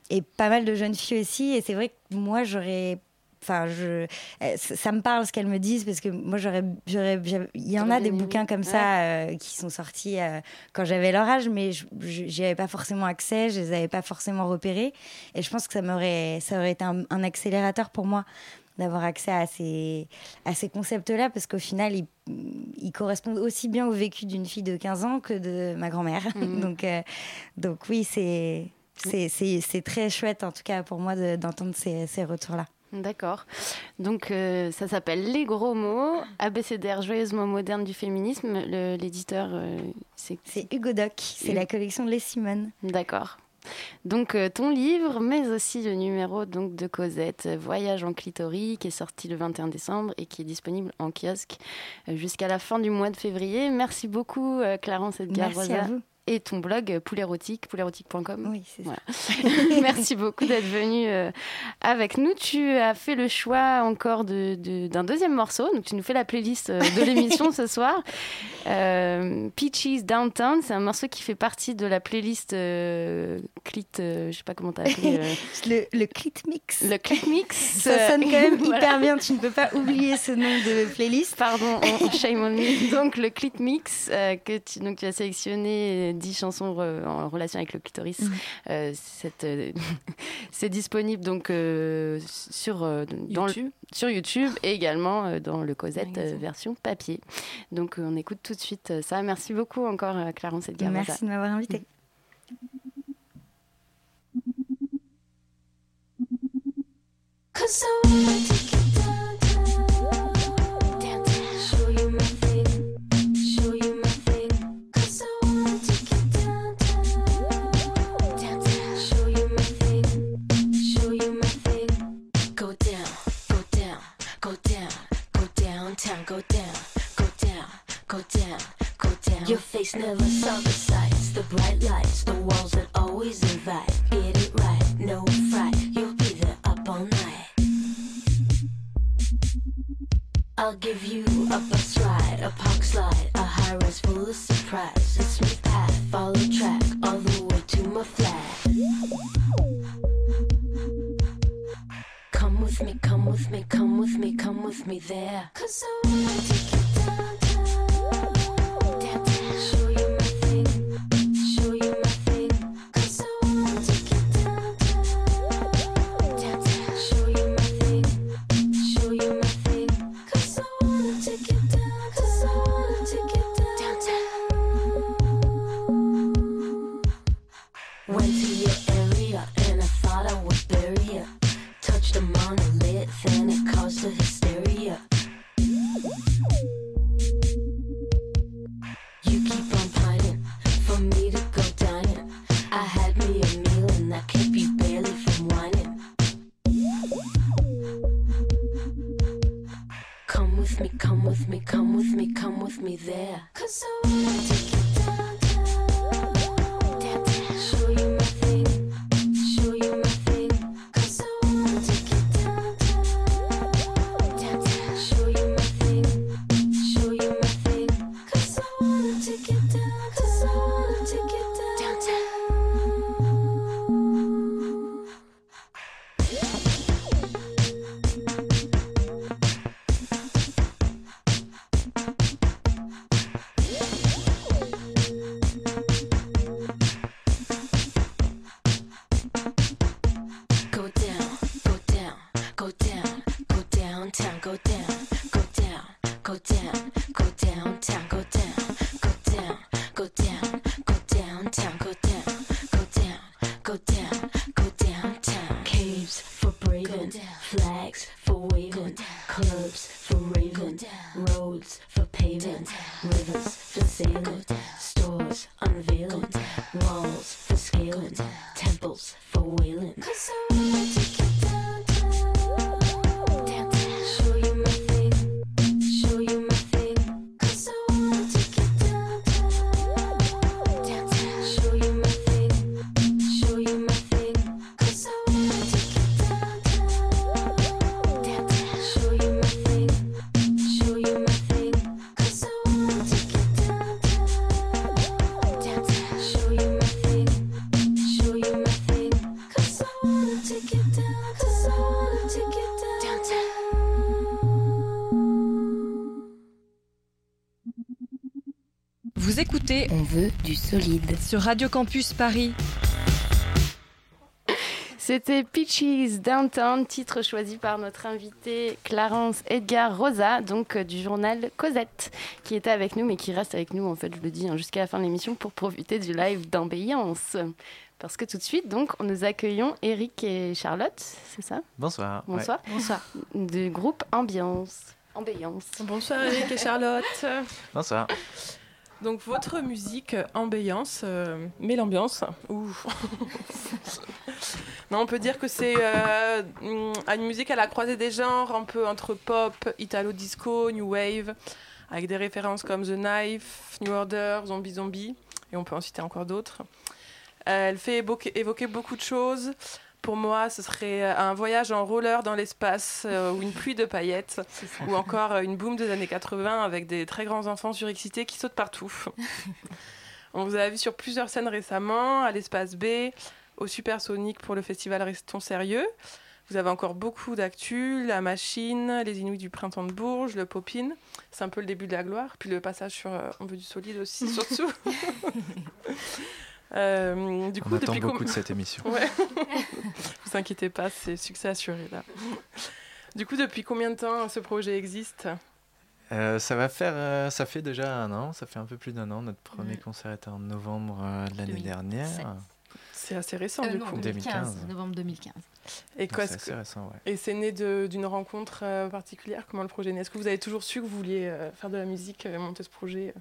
et pas mal de jeunes filles aussi. Et c'est vrai que moi, j'aurais Enfin, je, eh, ça me parle ce qu'elles me disent parce que moi, j'aurais, j'aurais, il y en a des bouquins comme ça euh, qui sont sortis euh, quand j'avais leur âge, mais j'y avais pas forcément accès, je les avais pas forcément repérés. Et je pense que ça m'aurait, ça aurait été un, accélérateur pour moi d'avoir accès à ces, à ces concepts-là parce qu'au final, ils, ils, correspondent aussi bien au vécu d'une fille de 15 ans que de ma grand-mère. Mmh. donc, euh, donc oui, c'est, c'est, c'est, très chouette en tout cas pour moi d'entendre ces, ces retours-là. D'accord. Donc euh, ça s'appelle Les gros mots, ABCDR joyeusement moderne du féminisme. L'éditeur, euh, c'est... C'est Hugo Doc, c'est la collection Les Simone. D'accord. Donc euh, ton livre, mais aussi le numéro donc de Cosette, Voyage en clitoris, qui est sorti le 21 décembre et qui est disponible en kiosque jusqu'à la fin du mois de février. Merci beaucoup Clarence Edgar Merci à vous et ton blog poulérotique, poulérotique.com. Oui, c'est ça. Merci beaucoup d'être venu euh, avec nous. Tu as fait le choix encore d'un de, deuxième morceau. Donc, tu nous fais la playlist euh, de l'émission ce soir. Euh, Peaches Downtown, c'est un morceau qui fait partie de la playlist Clit, je sais pas comment t'as appelé. le, le Clit Mix. Le Clit Mix. Ça sonne quand même hyper bien. Tu ne peux pas oublier ce nom de playlist. Pardon, shame on me. Donc, le Clit Mix que tu, donc, tu as sélectionné chansons en relation avec le clitoris. Mhm. Euh, euh, c'est disponible donc euh, sur, YouTube. Sur YouTube et également dans le Cosette version papier. Donc on écoute tout de suite ça. Merci beaucoup encore Clarence Edgar. Merci de m'avoir invité. Mm. Never saw the sights, the bright lights, the walls that always invite. Get it right, no fright, you'll be there up all night. I'll give you a bus ride, a park slide, a high rise full of surprise, a smooth path, down, go downtown. Veut du solide. sur Radio Campus Paris. C'était Peaches Downtown, titre choisi par notre invité Clarence Edgar Rosa, donc euh, du journal Cosette, qui était avec nous, mais qui reste avec nous, en fait, je le dis, hein, jusqu'à la fin de l'émission pour profiter du live d'ambiance. Parce que tout de suite, donc, nous accueillons Eric et Charlotte, c'est ça? Bonsoir. Bonsoir. Bonsoir. Du groupe Ambiance. Ambiance. Bonsoir Eric et Charlotte. Bonsoir. Donc votre musique euh, ambiance, euh, met l'ambiance. Non, on peut dire que c'est euh, mm, une musique à la croisée des genres, un peu entre pop, italo disco, new wave, avec des références comme The Knife, New Order, Zombie Zombie, et on peut en citer encore d'autres. Euh, elle fait évoquer, évoquer beaucoup de choses. Pour moi, ce serait euh, un voyage en roller dans l'espace euh, ou une pluie de paillettes ou encore euh, une boom des années 80 avec des très grands enfants surexcités qui sautent partout. On vous a vu sur plusieurs scènes récemment, à l'espace B, au Supersonic pour le festival Restons Sérieux. Vous avez encore beaucoup d'actu, la machine, les Inuits du printemps de Bourges, le Popin. C'est un peu le début de la gloire. Puis le passage sur euh, On veut du solide aussi, surtout. Euh, du On coup, attend depuis beaucoup com- de cette émission. Ouais. vous inquiétez pas, c'est succès assuré là. Du coup, depuis combien de temps ce projet existe? Euh, ça va faire, euh, ça fait déjà un an, ça fait un peu plus d'un an. Notre premier concert était en novembre euh, de l'année 2017. dernière. C'est assez récent Euh, du non, coup. 2015, novembre 2015. Et quoi, c'est que- récent, ouais. Et c'est né de- d'une rencontre euh, particulière? Comment le projet est né? Est-ce que vous avez toujours su que vous vouliez euh, faire de la musique, euh, monter ce projet?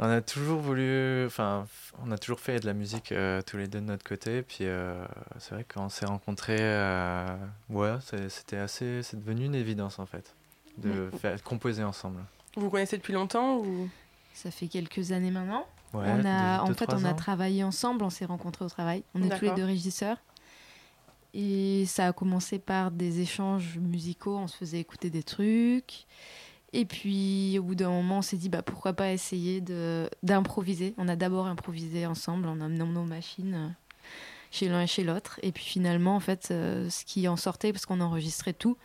On a toujours voulu, enfin, on a toujours fait de la musique euh, tous les deux de notre côté. Puis euh, c'est vrai que quand on s'est rencontrés, euh, ouais, c'est- c'était assez, c'est devenu une évidence en fait, de faire, de composer ensemble. Vous vous connaissez depuis longtemps ou? Ça fait quelques années maintenant. Ouais, on a, deux- en deux, fait, on a ans. travaillé ensemble, on s'est rencontrés au travail. On est tous les deux régisseurs. Et ça a commencé par des échanges musicaux, on se faisait écouter des trucs. Et puis, au bout d'un moment, on s'est dit, bah, pourquoi pas essayer de- d'improviser. On a d'abord improvisé ensemble en amenant nos machines chez l'un et chez l'autre. Et puis finalement, en fait, euh, ce qui en sortait, parce qu'on enregistrait tout,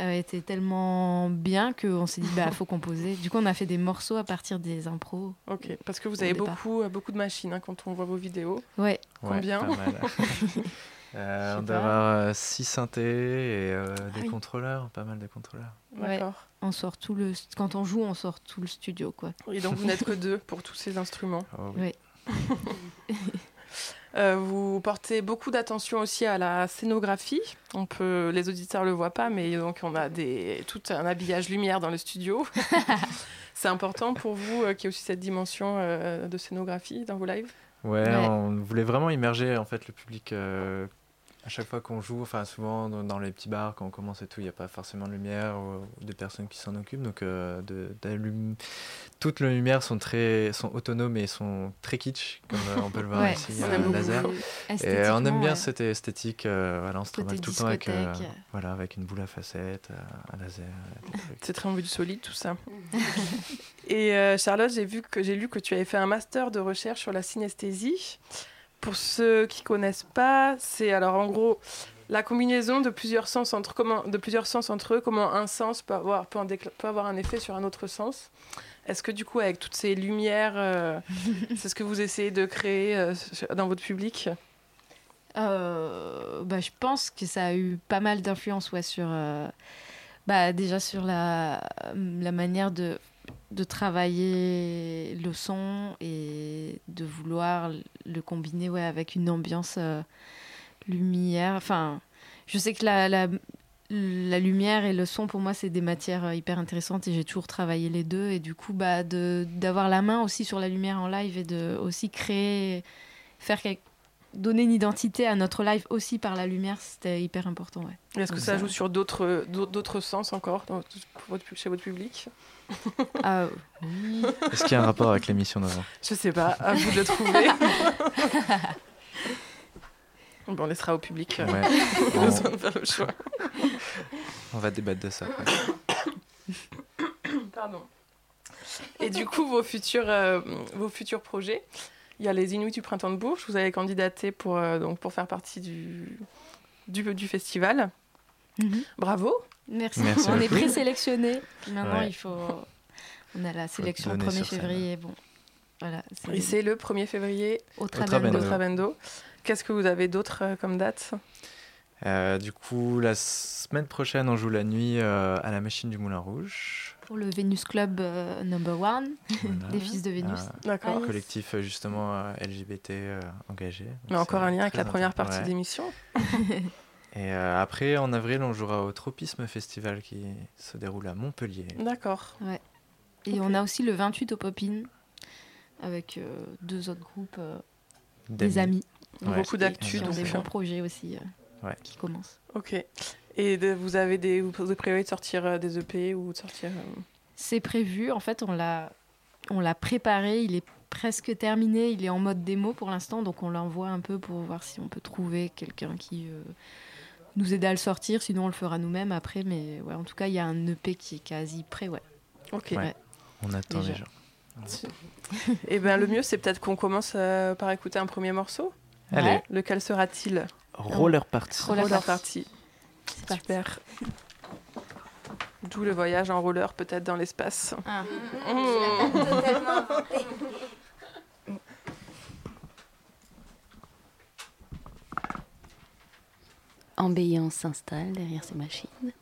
euh, était tellement bien qu'on s'est dit, bah, faut composer. Du coup, on a fait des morceaux à partir des impros. Ok, parce que vous avez départ. beaucoup, euh, beaucoup de machines hein, quand on voit vos vidéos. Ouais. Ouais, Combien pas mal. Je on sais doit avoir 6 synthés et euh, des oui. contrôleurs, pas mal de contrôleurs. Ouais. On sort tout le quand on joue, on sort tout le studio quoi. Et donc vous n'êtes que deux pour tous ces instruments. Oh, oui. Euh, vous portez beaucoup d'attention aussi à la scénographie. On peut, les auditeurs le voient pas, mais donc on a des, tout un habillage lumière dans le studio. C'est important pour vous euh, qu'il y ait aussi cette dimension euh, de scénographie dans vos lives? Ouais, Ouais. on voulait vraiment immerger en fait le public euh, à chaque fois qu'on joue. Enfin, souvent dans, les petits bars, quand on commence et tout, il n'y a pas forcément de lumière ou, ou de personnes qui s'en occupent. Donc, euh, de, toutes les lumières sont très sont autonomes et sont très kitsch, comme euh, on peut le voir Ouais, ici, on euh, aime beaucoup. laser. Et on aime bien ouais. cette esthétique. euh, voilà, on se travaille tout le temps avec, euh, voilà, avec une boule à facettes, euh, un laser. C'est très envie du solide tout ça. Et euh, Charlotte, j'ai vu que j'ai lu que tu avais fait un master de recherche sur la synesthésie. Pour ceux qui connaissent pas, c'est alors en gros la combinaison de plusieurs sens entre comment de plusieurs sens entre eux, comment un sens peut avoir peut, en décla- peut avoir un effet sur un autre sens. Est-ce que du coup avec toutes ces lumières, euh, c'est ce que vous essayez de créer euh, dans votre public? Euh, bah, je pense que ça a eu pas mal d'influence ouais, sur bah, déjà sur la, la manière de, de travailler le son et de vouloir le combiner ouais, avec une ambiance euh, lumière. Enfin, je sais que la, la, la lumière et le son, pour moi, c'est des matières euh, hyper intéressantes et j'ai toujours travaillé les deux. Et du coup, bah, de- d'avoir la main aussi sur la lumière en live et de aussi créer, faire quelque donner une identité à notre live aussi par la lumière, c'était hyper important. Ouais. Est-ce que ça joue sur d'autres sens encore dans votre- pour votre- chez votre public? Ah, oui. Est-ce qu'il y a un rapport avec l'émission d'avant? Je sais pas, à vous de le trouver. bon, on laissera au public. euh, Ouais. le On- soin de faire le choix. On va débattre de ça. après. Pardon. Et du coup, vos futurs, euh, vos futurs projets, il y a les Inuits du Printemps de Bourges. Vous avez candidaté pour, euh, donc, pour faire partie du, du, du festival. Mhm. Bravo. Merci. Merci on est présélectionné. Maintenant, Ouais. il faut. On a la sélection le donner 1er sur scène. février. Bon, voilà. Et c'est le 1er février au Trabendo. Trabendo. Qu'est-ce que vous avez d'autre euh, comme date? Euh, du coup, la semaine prochaine, on joue la nuit euh, à la machine du Moulin Rouge. Pour le Venus Club euh, number one, Voilà. des fils de Vénus. Un D'accord. collectif euh, justement euh, LGBT euh, engagé. Mais encore un lien avec la première partie Ouais. l'émission. Et euh, après, en avril, on jouera au Tropisme Festival qui se déroule à Montpellier. D'accord. Ouais. Et on a aussi le 28 au Popin avec euh, deux autres groupes, euh, des amis. Ouais. Beaucoup d'actu, donc. des bons projets aussi euh, Ouais. qui commencent. Ok. Et de- vous avez des, vous avez prévu de sortir euh, des EP ou de sortir. euh, C'est prévu. En fait, on l'a, on l'a préparé. Il est presque terminé. Il est en mode démo pour l'instant, donc on l'envoie un peu pour voir si on peut trouver quelqu'un qui euh, nous aide à le sortir. Sinon, on le fera nous-mêmes après. Mais ouais, en tout cas, il y a un EP qui est quasi prêt. Ouais. Ok. Ouais. On attend Déjà. les gens. Et ben le mieux, c'est peut-être qu'on commence euh, par écouter un premier morceau. Allez, Lequel sera-t-il? Roller party. Roller Party. Super. D'où le voyage en roller, peut-être dans l'espace. Ah. Mmh. Ambiance s'installe derrière ces machines.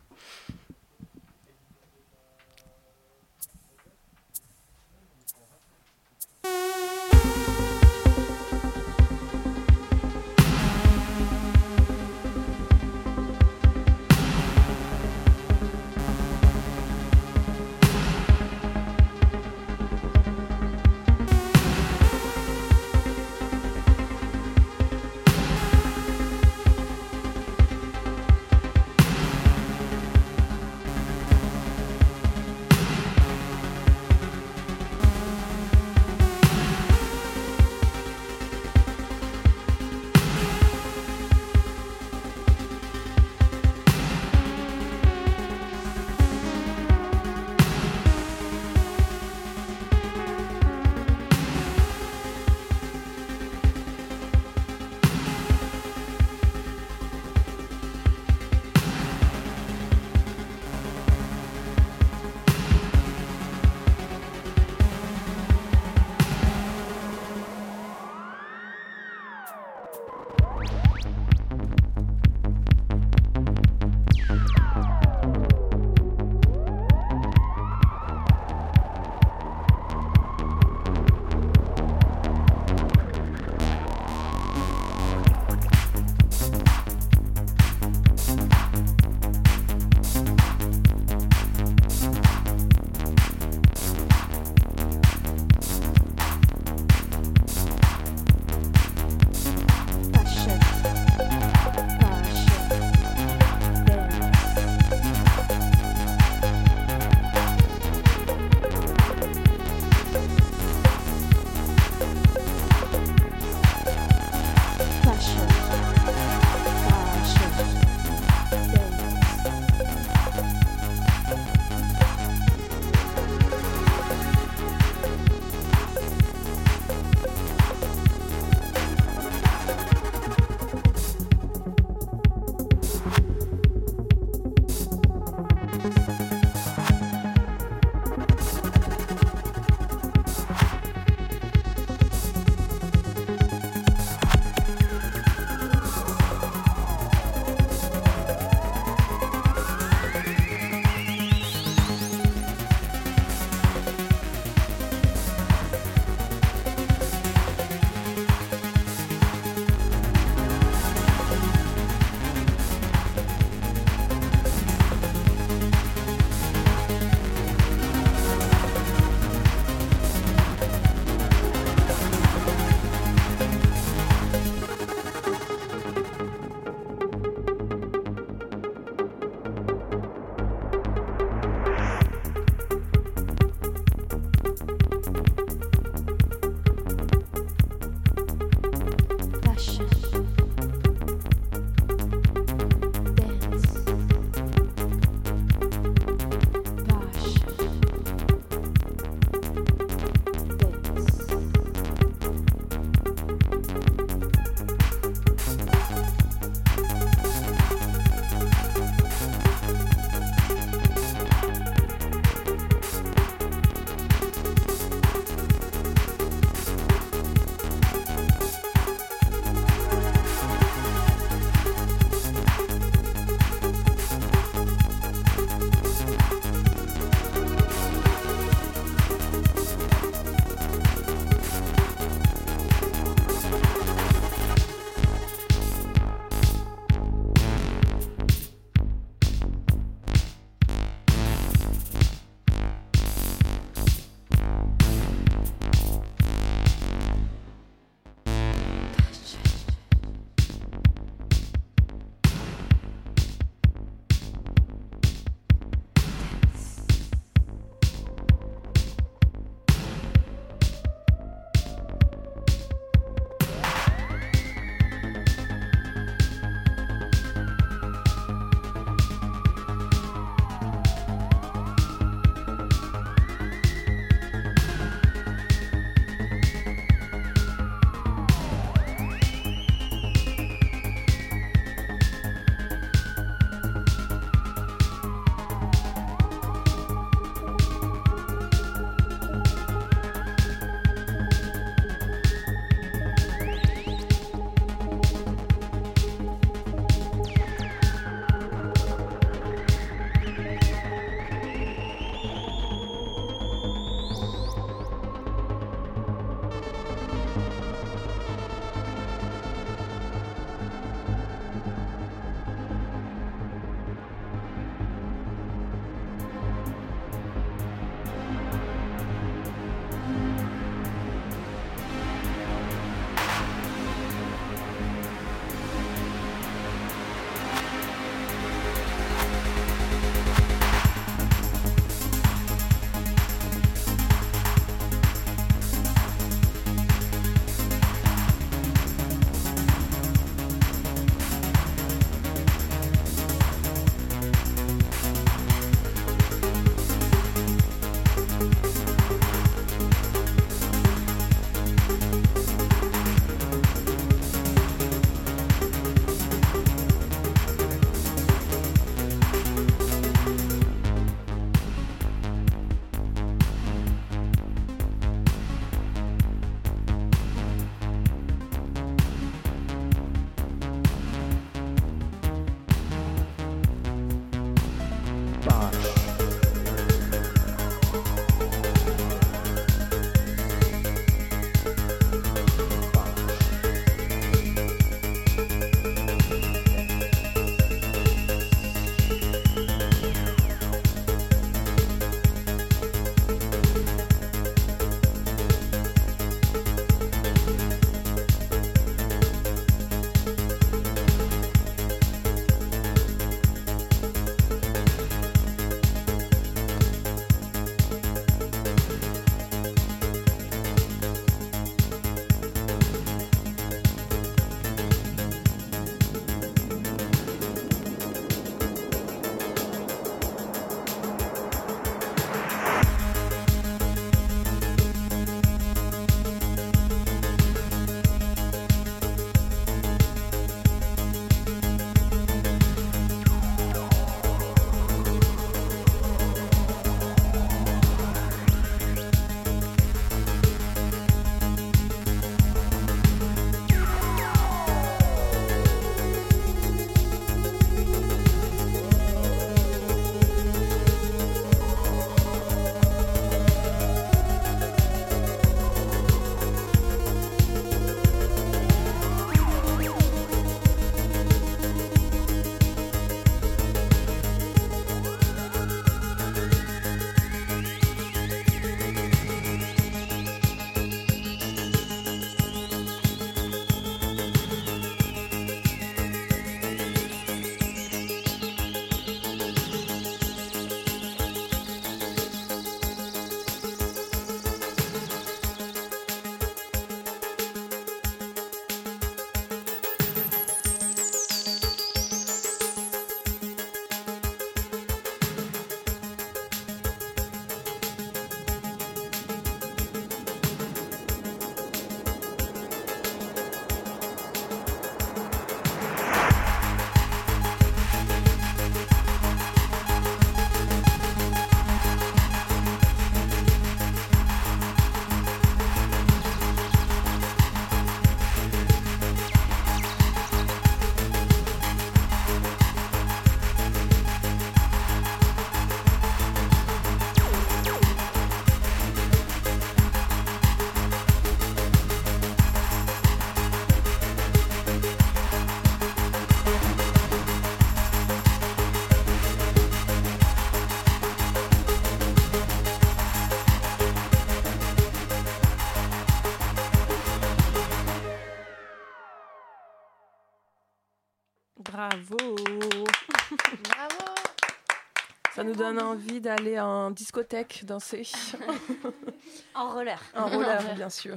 Nous donne envie d'aller en discothèque danser. En roller. En roller, bien sûr.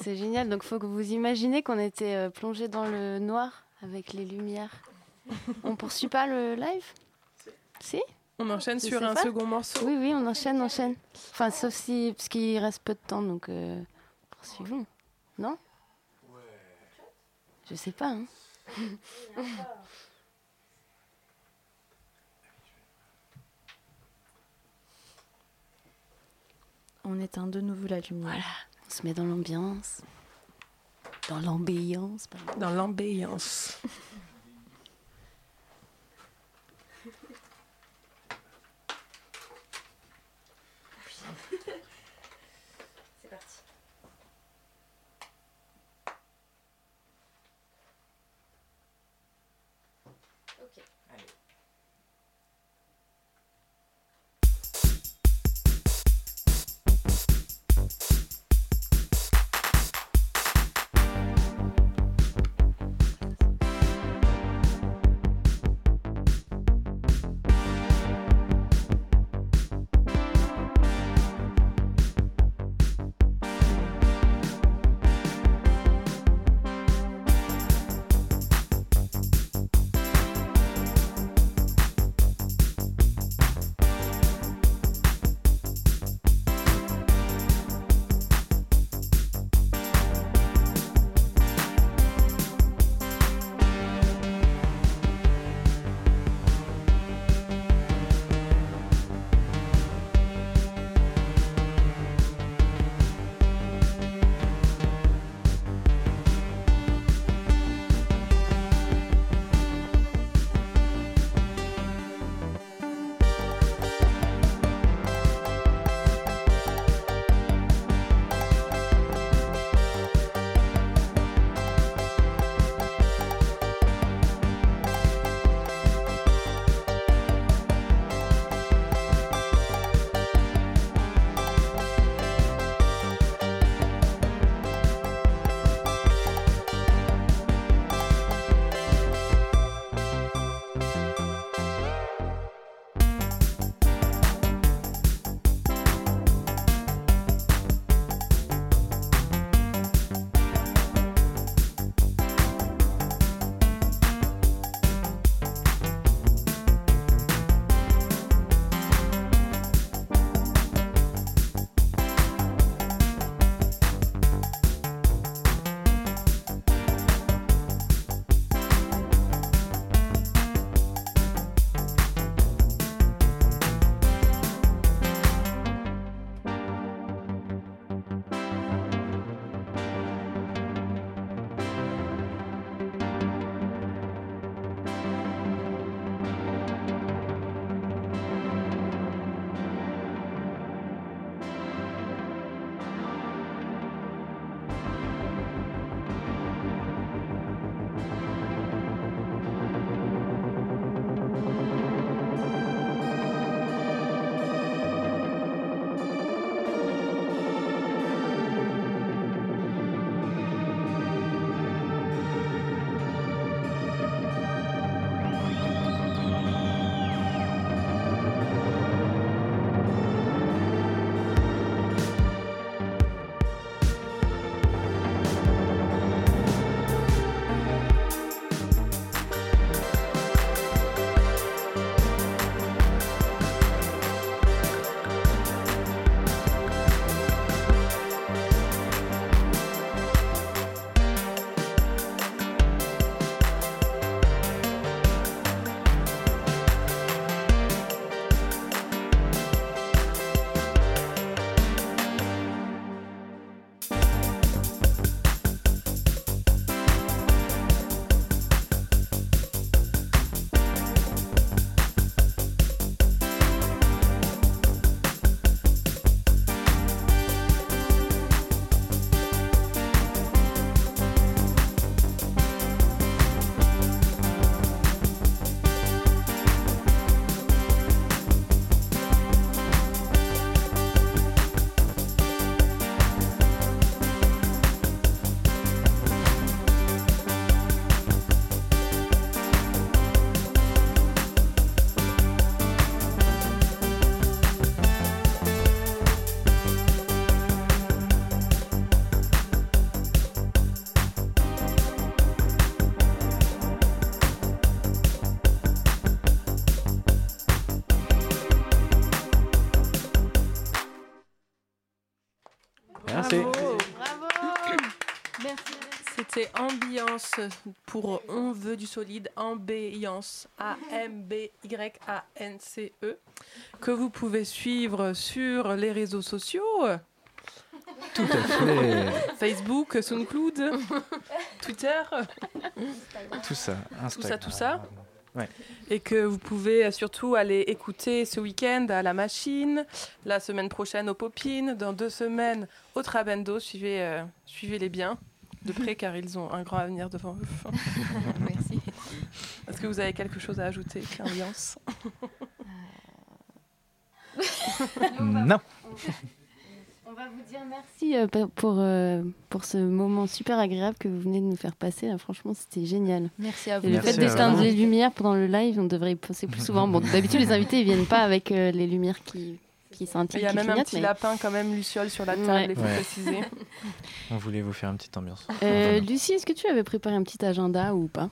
C'est génial. Donc, faut que vous imaginez qu'on était euh, plongé dans le noir avec les lumières. On poursuit pas le live? Si? On enchaîne Je sur un pas. second morceau. Oui, oui, on enchaîne, on enchaîne. Enfin, sauf si. Parce qu'il reste peu de temps, donc. euh, poursuivons. Non? Je sais pas, hein. On éteint de nouveau la lumière. On se met dans l'ambiance. Dans l'ambiance, pardon. Dans l'ambiance. pour On veut du solide, ambiance, A-M-B-Y-A-N-C-E, que vous pouvez suivre sur les réseaux sociaux. Tout à fait. Facebook, SoundCloud, Twitter. Tout ça, Tout ça, tout ça. Ouais. Et que vous pouvez surtout aller écouter ce week-end à la machine, la semaine prochaine au Popine, dans deux semaines au Trabendo. Suivez, euh, suivez-les bien de près car ils ont un grand avenir devant eux. Merci. Est-ce que vous avez quelque chose à ajouter, Ambiance Non. On va vous dire merci euh, pour, euh, pour ce moment super agréable que vous venez de nous faire passer. Franchement, c'était génial. Merci à vous. Et le Merci fait d'éteindre les lumières pendant le live, on devrait y penser plus souvent. Bon, d'habitude, les invités, ils viennent pas avec euh, les lumières qui, qui scintillent. Il y a même un petit mais- lapin quand même, Luciole, sur la table, Ouais. il faut Ouais. préciser. On voulait vous faire une petite ambiance. Euh, Lucie, est-ce que tu avais préparé un petit agenda ou pas?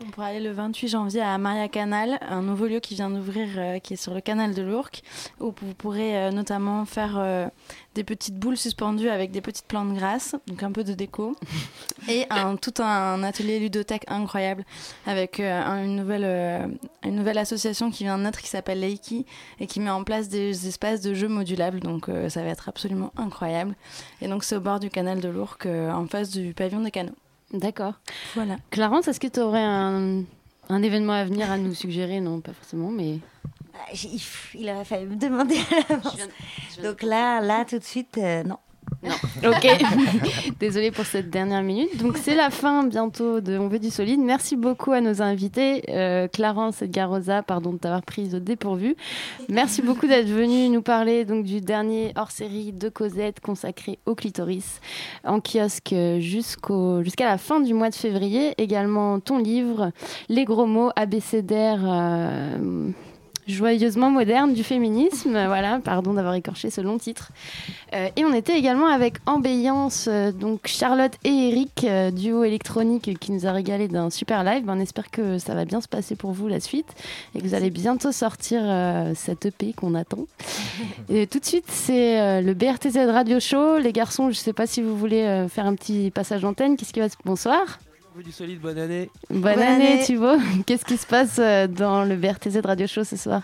On pourra aller le 28 janvier à Maria Canal, un nouveau lieu qui vient d'ouvrir, euh, qui est sur le canal de l'Ourcq, où vous pourrez euh, notamment faire euh, des petites boules suspendues avec des petites plantes grasses, donc un peu de déco, et un, tout un atelier ludothèque incroyable avec un- une, nouvelle, une nouvelle association qui vient de naître qui s'appelle Leiki et qui met en place des espaces de jeux modulables, donc ça va être absolument incroyable. Et donc c'est au bord du canal de l'Ourcq, en face du pavillon des canaux. D'accord. Voilà. Clarence, est-ce que tu aurais un, un événement à venir à nous suggérer? Non, pas forcément, mais. Ah, f- Il aurait fallu me demander à l'avance. Donc là, là, tout de suite, euh, non. Ok, désolée pour cette dernière minute. Donc c'est la fin bientôt de On veut du solide. Merci beaucoup à nos invités, euh, Clarence et Garosa, pardon de t'avoir prise au dépourvu. Merci beaucoup d'être venu nous parler donc du dernier hors-série de Cosette consacré au clitoris en kiosque jusqu'au jusqu'à la fin du mois de février. Également ton livre, Les gros mots abécédaires. euh, Joyeusement moderne du féminisme, voilà, pardon d'avoir écorché ce long titre. Euh, et on était également avec Ambiance, euh, donc Charlotte et Eric, euh, duo électronique qui nous a régalé d'un super live. Ben, on espère que ça va bien se passer pour vous la suite et que vous allez bientôt sortir euh, cette EP qu'on attend. et tout de suite, c'est le BRTZ Radio Show. Les garçons, je ne sais pas si vous voulez faire un petit passage d'antenne. Qu'est-ce qui va se... Bonsoir. Du solide, bonne année. Bonne, Bonne année, année. Thibaut. Qu'est-ce qui se passe euh, dans le BRTZ Radio Show ce soir?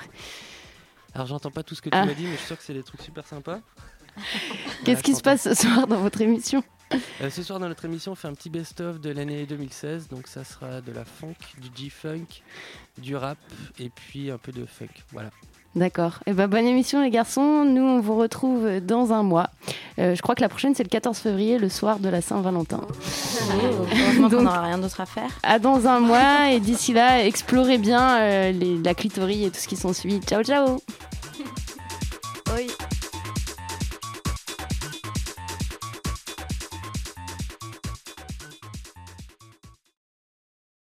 Alors j'entends pas tout ce que tu Ah. m'as dit, mais je suis sûr que c'est des trucs super sympas. Qu'est-ce qui se passe ce soir dans votre émission? Euh, ce soir dans notre émission, on fait un petit best-of de l'année 2016. Donc ça sera de la funk, du G-funk, du rap et puis un peu de funk. Voilà. D'accord. Et ben bonne émission les garçons. Nous on vous retrouve dans un mois. Euh, je crois que la prochaine c'est le 14 février, le soir de la Saint-Valentin. Qu'on Donc, n'aura rien d'autre à faire. À dans un mois et d'ici là, explorez bien euh, les- la clitorie et tout ce qui s'ensuit. Ciao ciao. Oui.